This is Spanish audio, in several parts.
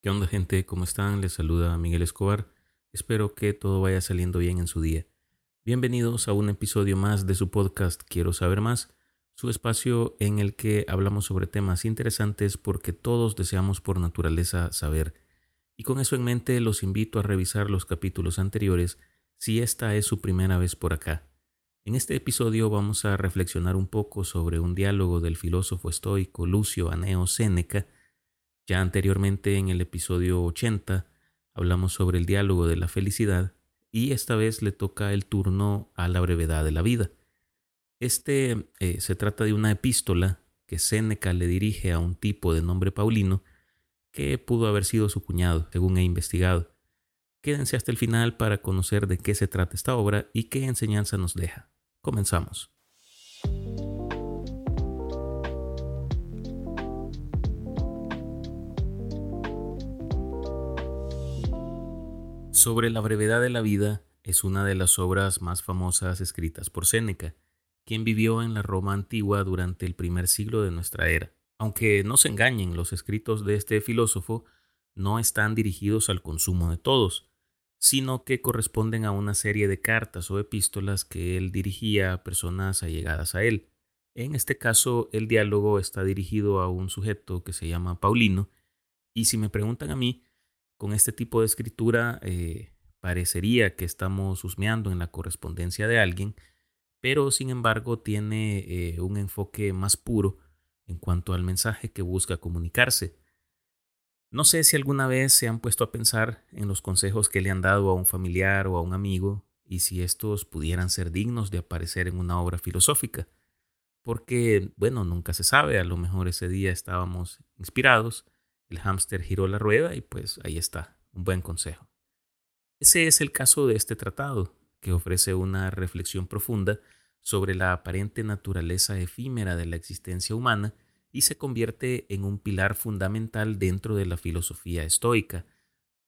¿Qué onda gente? ¿Cómo están? Les saluda Miguel Escobar. Espero que todo vaya saliendo bien en su día. Bienvenidos a un episodio más de su podcast Quiero saber más, su espacio en el que hablamos sobre temas interesantes porque todos deseamos por naturaleza saber. Y con eso en mente los invito a revisar los capítulos anteriores si esta es su primera vez por acá. En este episodio vamos a reflexionar un poco sobre un diálogo del filósofo estoico Lucio Aneo Séneca ya anteriormente en el episodio 80 hablamos sobre el diálogo de la felicidad y esta vez le toca el turno a la brevedad de la vida. Este eh, se trata de una epístola que Séneca le dirige a un tipo de nombre Paulino que pudo haber sido su cuñado, según he investigado. Quédense hasta el final para conocer de qué se trata esta obra y qué enseñanza nos deja. Comenzamos. Sobre la brevedad de la vida es una de las obras más famosas escritas por Séneca, quien vivió en la Roma antigua durante el primer siglo de nuestra era. Aunque no se engañen, los escritos de este filósofo no están dirigidos al consumo de todos, sino que corresponden a una serie de cartas o epístolas que él dirigía a personas allegadas a él. En este caso, el diálogo está dirigido a un sujeto que se llama Paulino, y si me preguntan a mí, con este tipo de escritura eh, parecería que estamos husmeando en la correspondencia de alguien, pero sin embargo tiene eh, un enfoque más puro en cuanto al mensaje que busca comunicarse. No sé si alguna vez se han puesto a pensar en los consejos que le han dado a un familiar o a un amigo y si estos pudieran ser dignos de aparecer en una obra filosófica. Porque, bueno, nunca se sabe, a lo mejor ese día estábamos inspirados el hámster giró la rueda y pues ahí está, un buen consejo. Ese es el caso de este tratado, que ofrece una reflexión profunda sobre la aparente naturaleza efímera de la existencia humana y se convierte en un pilar fundamental dentro de la filosofía estoica.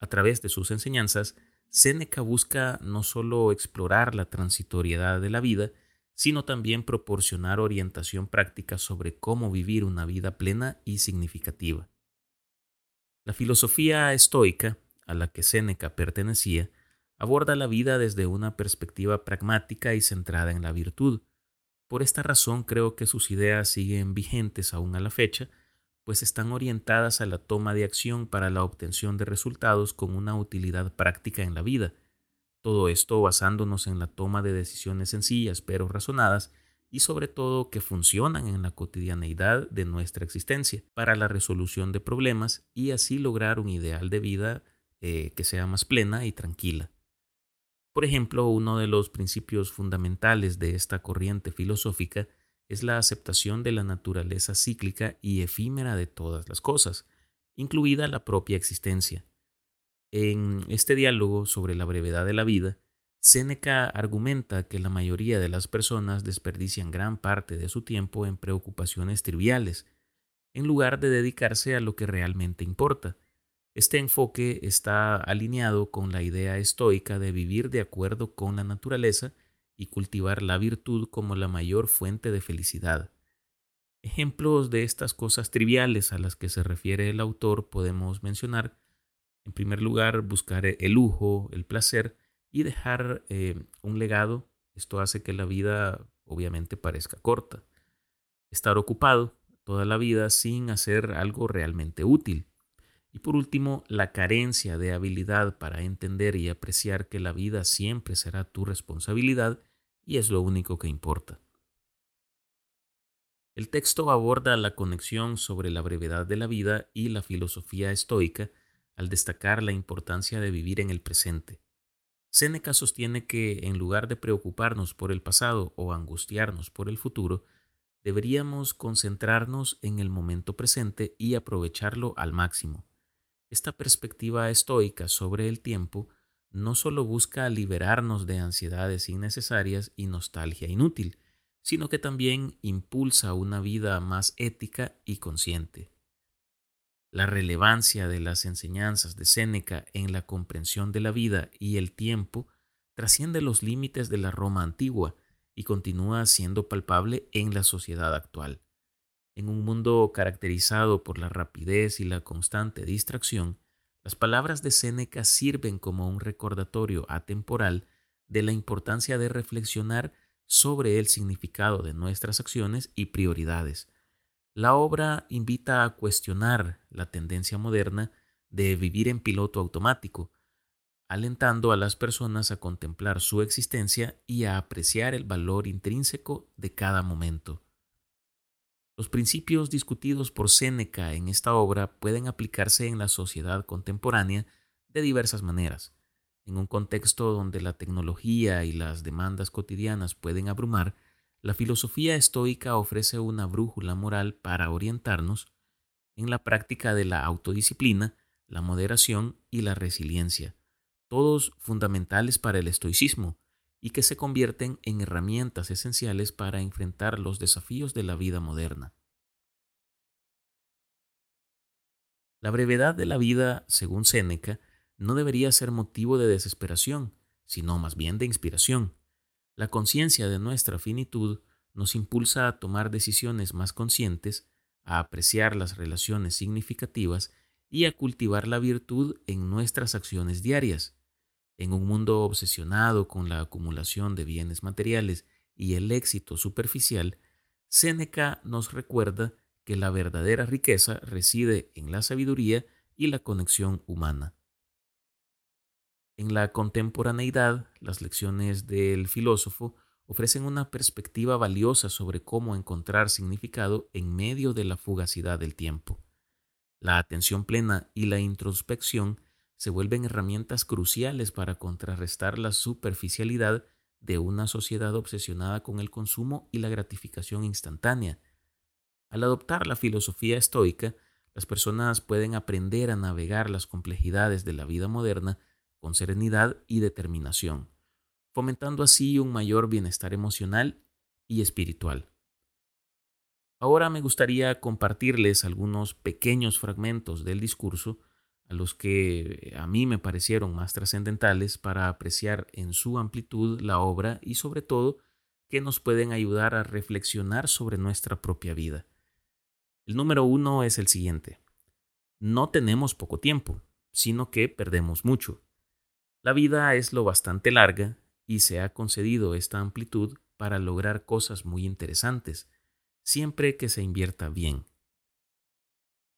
A través de sus enseñanzas, Séneca busca no solo explorar la transitoriedad de la vida, sino también proporcionar orientación práctica sobre cómo vivir una vida plena y significativa. La filosofía estoica, a la que Séneca pertenecía, aborda la vida desde una perspectiva pragmática y centrada en la virtud. Por esta razón creo que sus ideas siguen vigentes aún a la fecha, pues están orientadas a la toma de acción para la obtención de resultados con una utilidad práctica en la vida. Todo esto basándonos en la toma de decisiones sencillas pero razonadas y sobre todo que funcionan en la cotidianeidad de nuestra existencia para la resolución de problemas y así lograr un ideal de vida eh, que sea más plena y tranquila. Por ejemplo, uno de los principios fundamentales de esta corriente filosófica es la aceptación de la naturaleza cíclica y efímera de todas las cosas, incluida la propia existencia. En este diálogo sobre la brevedad de la vida, Séneca argumenta que la mayoría de las personas desperdician gran parte de su tiempo en preocupaciones triviales, en lugar de dedicarse a lo que realmente importa. Este enfoque está alineado con la idea estoica de vivir de acuerdo con la naturaleza y cultivar la virtud como la mayor fuente de felicidad. Ejemplos de estas cosas triviales a las que se refiere el autor podemos mencionar, en primer lugar, buscar el lujo, el placer, y dejar eh, un legado. Esto hace que la vida obviamente parezca corta. Estar ocupado toda la vida sin hacer algo realmente útil. Y por último, la carencia de habilidad para entender y apreciar que la vida siempre será tu responsabilidad y es lo único que importa. El texto aborda la conexión sobre la brevedad de la vida y la filosofía estoica al destacar la importancia de vivir en el presente, Séneca sostiene que en lugar de preocuparnos por el pasado o angustiarnos por el futuro, deberíamos concentrarnos en el momento presente y aprovecharlo al máximo. Esta perspectiva estoica sobre el tiempo no solo busca liberarnos de ansiedades innecesarias y nostalgia inútil, sino que también impulsa una vida más ética y consciente. La relevancia de las enseñanzas de Séneca en la comprensión de la vida y el tiempo trasciende los límites de la Roma antigua y continúa siendo palpable en la sociedad actual. En un mundo caracterizado por la rapidez y la constante distracción, Las palabras de Séneca sirven como un recordatorio atemporal de la importancia de reflexionar sobre el significado de nuestras acciones y prioridades. La obra invita a cuestionar la tendencia moderna de vivir en piloto automático, alentando a las personas a contemplar su existencia y a apreciar el valor intrínseco de cada momento. Los principios discutidos por Séneca en esta obra pueden aplicarse en la sociedad contemporánea de diversas maneras. En un contexto donde la tecnología y las demandas cotidianas pueden abrumar, la filosofía estoica ofrece una brújula moral para orientarnos en la práctica de la autodisciplina, la moderación y la resiliencia, todos fundamentales para el estoicismo, y que se convierten en herramientas esenciales para enfrentar los desafíos de la vida moderna. La brevedad de la vida, según Séneca, no debería ser motivo de desesperación, sino más bien de inspiración. La conciencia de nuestra finitud nos impulsa a tomar decisiones más conscientes, a apreciar las relaciones significativas y a cultivar la virtud en nuestras acciones diarias. En un mundo obsesionado con la acumulación de bienes materiales y el éxito superficial, Séneca nos recuerda que la verdadera riqueza reside en la sabiduría y la conexión humana. En la contemporaneidad, las lecciones del filósofo ofrecen una perspectiva valiosa sobre cómo encontrar significado en medio de la fugacidad del tiempo. La atención plena y la introspección se vuelven herramientas cruciales para contrarrestar la superficialidad de una sociedad obsesionada con el consumo y la gratificación instantánea. Al adoptar la filosofía estoica, las personas pueden aprender a navegar las complejidades de la vida moderna con serenidad y determinación, fomentando así un mayor bienestar emocional y espiritual. Ahora me gustaría compartirles algunos pequeños fragmentos del discurso a los que a mí me parecieron más trascendentales para apreciar en su amplitud la obra y sobre todo que nos pueden ayudar a reflexionar sobre nuestra propia vida. El número uno es el siguiente. No tenemos poco tiempo, sino que perdemos mucho. La vida es lo bastante larga y se ha concedido esta amplitud para lograr cosas muy interesantes, siempre que se invierta bien.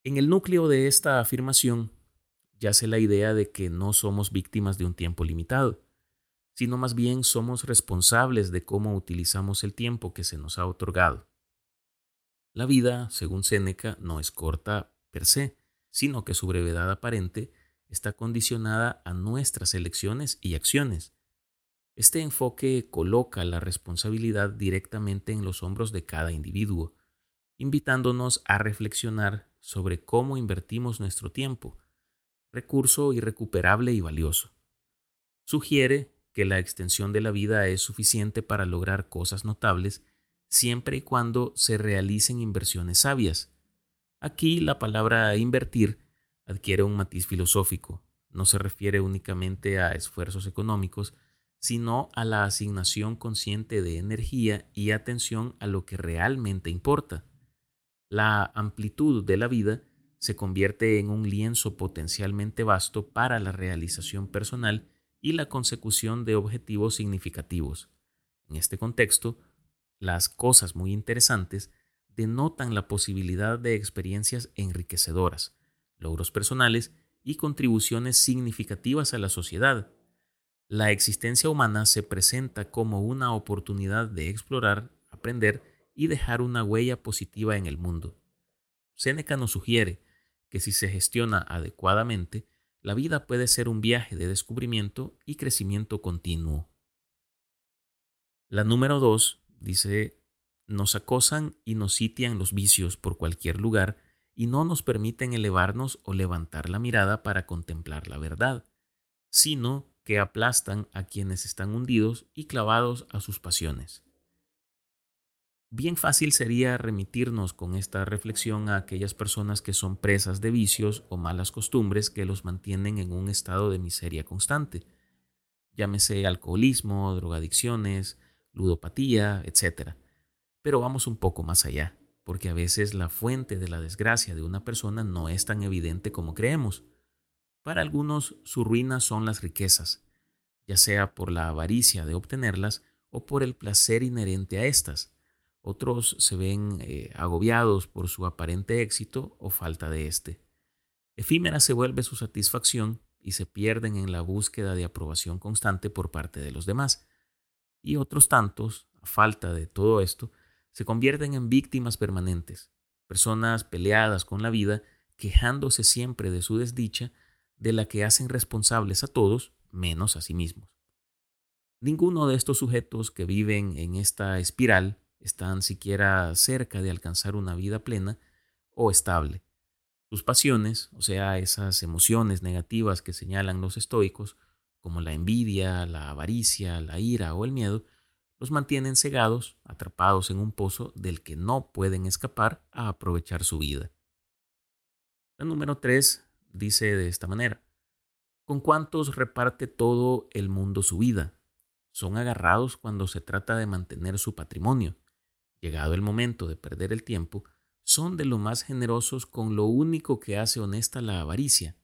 En el núcleo de esta afirmación yace la idea de que no somos víctimas de un tiempo limitado, sino más bien somos responsables de cómo utilizamos el tiempo que se nos ha otorgado. La vida, según Séneca, no es corta per se, sino que su brevedad aparente está condicionada a nuestras elecciones y acciones. Este enfoque coloca la responsabilidad directamente en los hombros de cada individuo, invitándonos a reflexionar sobre cómo invertimos nuestro tiempo, recurso irrecuperable y valioso. Sugiere que la extensión de la vida es suficiente para lograr cosas notables siempre y cuando se realicen inversiones sabias. Aquí la palabra invertir adquiere un matiz filosófico. No se refiere únicamente a esfuerzos económicos, sino a la asignación consciente de energía y atención a lo que realmente importa. La amplitud de la vida se convierte en un lienzo potencialmente vasto para la realización personal y la consecución de objetivos significativos. En este contexto, las cosas muy interesantes denotan la posibilidad de experiencias enriquecedoras, logros personales y contribuciones significativas a la sociedad. La existencia humana se presenta como una oportunidad de explorar, aprender y dejar una huella positiva en el mundo. Séneca nos sugiere que si se gestiona adecuadamente, la vida puede ser un viaje de descubrimiento y crecimiento continuo. La número dos dice, nos acosan y nos sitian los vicios por cualquier lugar y no nos permiten elevarnos o levantar la mirada para contemplar la verdad, sino que aplastan a quienes están hundidos y clavados a sus pasiones. Bien fácil sería remitirnos con esta reflexión a aquellas personas que son presas de vicios o malas costumbres que los mantienen en un estado de miseria constante. Llámese alcoholismo, drogadicciones, ludopatía, etc. Pero vamos un poco más allá, porque a veces la fuente de la desgracia de una persona no es tan evidente como creemos. Para algunos su ruina son las riquezas, ya sea por la avaricia de obtenerlas o por el placer inherente a estas. Otros se ven eh, agobiados por su aparente éxito o falta de éste. Efímera se vuelve su satisfacción y se pierden en la búsqueda de aprobación constante por parte de los demás. Y otros tantos, a falta de todo esto, se convierten en víctimas permanentes, personas peleadas con la vida, quejándose siempre de su desdicha, de la que hacen responsables a todos, menos a sí mismos. Ninguno de estos sujetos que viven en esta espiral están siquiera cerca de alcanzar una vida plena o estable. Sus pasiones, o sea, esas emociones negativas que señalan los estoicos, como la envidia, la avaricia, la ira o el miedo, los mantienen cegados, atrapados en un pozo del que no pueden escapar a aprovechar su vida. La número 3 dice de esta manera, ¿con cuántos reparte todo el mundo su vida? Son agarrados cuando se trata de mantener su patrimonio. Llegado el momento de perder el tiempo, son de lo más generosos con lo único que hace honesta la avaricia.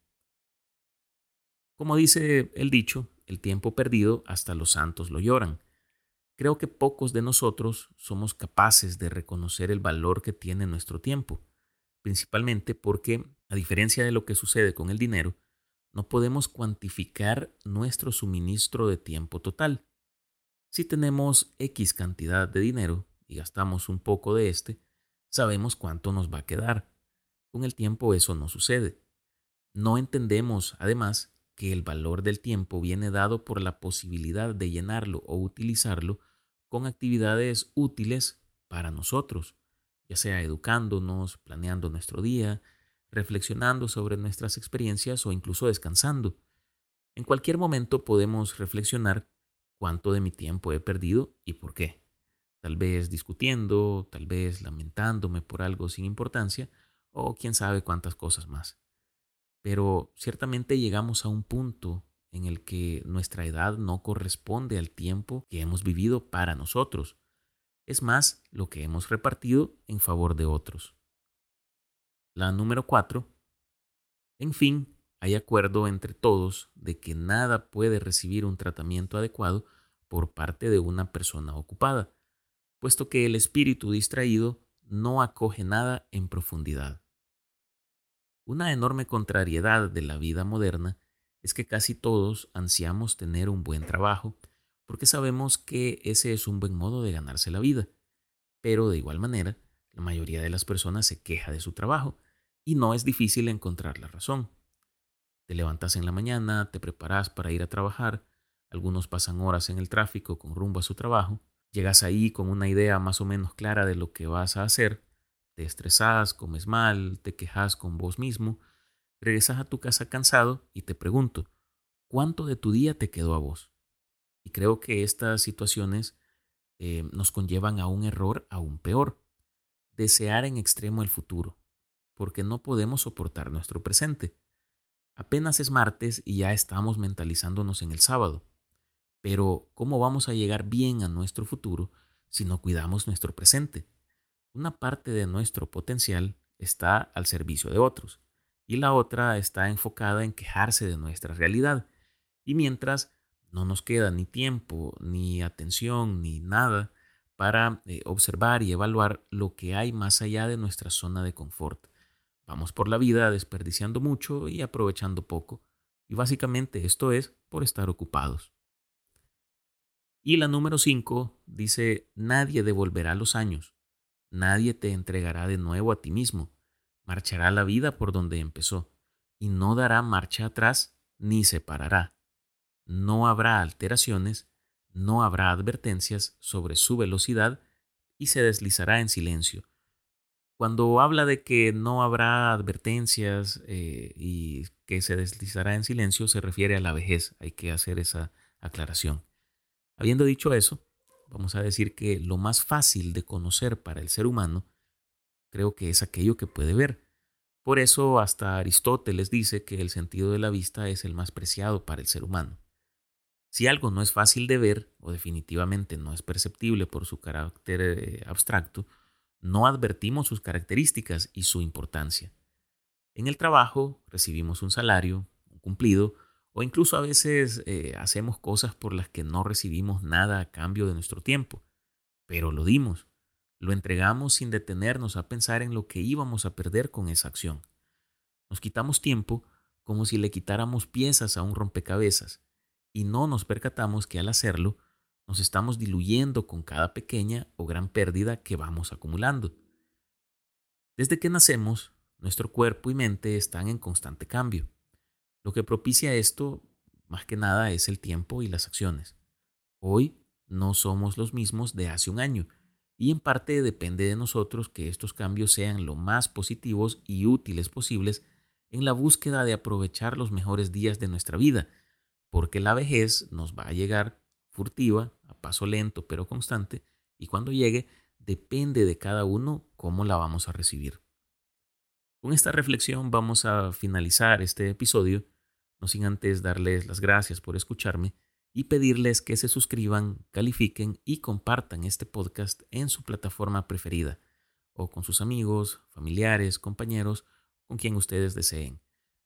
Como dice el dicho, el tiempo perdido hasta los santos lo lloran. Creo que pocos de nosotros somos capaces de reconocer el valor que tiene nuestro tiempo, principalmente porque, a diferencia de lo que sucede con el dinero, no podemos cuantificar nuestro suministro de tiempo total. Si tenemos X cantidad de dinero y gastamos un poco de este, sabemos cuánto nos va a quedar. Con el tiempo eso no sucede. No entendemos, además, que el valor del tiempo viene dado por la posibilidad de llenarlo o utilizarlo con actividades útiles para nosotros, ya sea educándonos, planeando nuestro día, reflexionando sobre nuestras experiencias o incluso descansando. En cualquier momento podemos reflexionar cuánto de mi tiempo he perdido y por qué tal vez discutiendo, tal vez lamentándome por algo sin importancia, o quién sabe cuántas cosas más. Pero ciertamente llegamos a un punto en el que nuestra edad no corresponde al tiempo que hemos vivido para nosotros. Es más lo que hemos repartido en favor de otros. La número cuatro. En fin, hay acuerdo entre todos de que nada puede recibir un tratamiento adecuado por parte de una persona ocupada, puesto que el espíritu distraído no acoge nada en profundidad. Una enorme contrariedad de la vida moderna es que casi todos ansiamos tener un buen trabajo, porque sabemos que ese es un buen modo de ganarse la vida. Pero de igual manera, la mayoría de las personas se queja de su trabajo, y no es difícil encontrar la razón. Te levantas en la mañana, te preparas para ir a trabajar, algunos pasan horas en el tráfico con rumbo a su trabajo, Llegas ahí con una idea más o menos clara de lo que vas a hacer, te estresas, comes mal, te quejas con vos mismo, regresas a tu casa cansado y te pregunto, ¿cuánto de tu día te quedó a vos? Y creo que estas situaciones eh, nos conllevan a un error aún peor, desear en extremo el futuro, porque no podemos soportar nuestro presente. Apenas es martes y ya estamos mentalizándonos en el sábado. Pero, ¿cómo vamos a llegar bien a nuestro futuro si no cuidamos nuestro presente? Una parte de nuestro potencial está al servicio de otros y la otra está enfocada en quejarse de nuestra realidad. Y mientras no nos queda ni tiempo, ni atención, ni nada para eh, observar y evaluar lo que hay más allá de nuestra zona de confort. Vamos por la vida desperdiciando mucho y aprovechando poco. Y básicamente esto es por estar ocupados. Y la número 5 dice, nadie devolverá los años, nadie te entregará de nuevo a ti mismo, marchará la vida por donde empezó, y no dará marcha atrás ni se parará. No habrá alteraciones, no habrá advertencias sobre su velocidad y se deslizará en silencio. Cuando habla de que no habrá advertencias eh, y que se deslizará en silencio, se refiere a la vejez. Hay que hacer esa aclaración. Habiendo dicho eso, vamos a decir que lo más fácil de conocer para el ser humano creo que es aquello que puede ver. Por eso hasta Aristóteles dice que el sentido de la vista es el más preciado para el ser humano. Si algo no es fácil de ver o definitivamente no es perceptible por su carácter eh, abstracto, no advertimos sus características y su importancia. En el trabajo recibimos un salario, un cumplido, o incluso a veces eh, hacemos cosas por las que no recibimos nada a cambio de nuestro tiempo, pero lo dimos, lo entregamos sin detenernos a pensar en lo que íbamos a perder con esa acción. Nos quitamos tiempo como si le quitáramos piezas a un rompecabezas, y no nos percatamos que al hacerlo nos estamos diluyendo con cada pequeña o gran pérdida que vamos acumulando. Desde que nacemos, nuestro cuerpo y mente están en constante cambio. Lo que propicia esto, más que nada, es el tiempo y las acciones. Hoy no somos los mismos de hace un año, y en parte depende de nosotros que estos cambios sean lo más positivos y útiles posibles en la búsqueda de aprovechar los mejores días de nuestra vida, porque la vejez nos va a llegar furtiva, a paso lento pero constante, y cuando llegue depende de cada uno cómo la vamos a recibir. Con esta reflexión vamos a finalizar este episodio, no sin antes darles las gracias por escucharme y pedirles que se suscriban, califiquen y compartan este podcast en su plataforma preferida, o con sus amigos, familiares, compañeros, con quien ustedes deseen.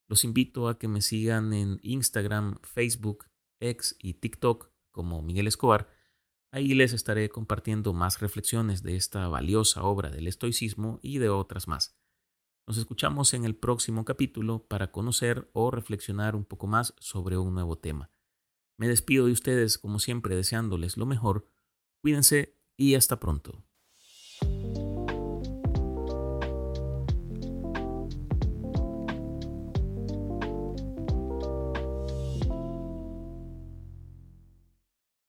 Los invito a que me sigan en Instagram, Facebook, X y TikTok como Miguel Escobar, ahí les estaré compartiendo más reflexiones de esta valiosa obra del estoicismo y de otras más. Nos escuchamos en el próximo capítulo para conocer o reflexionar un poco más sobre un nuevo tema. Me despido de ustedes como siempre deseándoles lo mejor, cuídense y hasta pronto.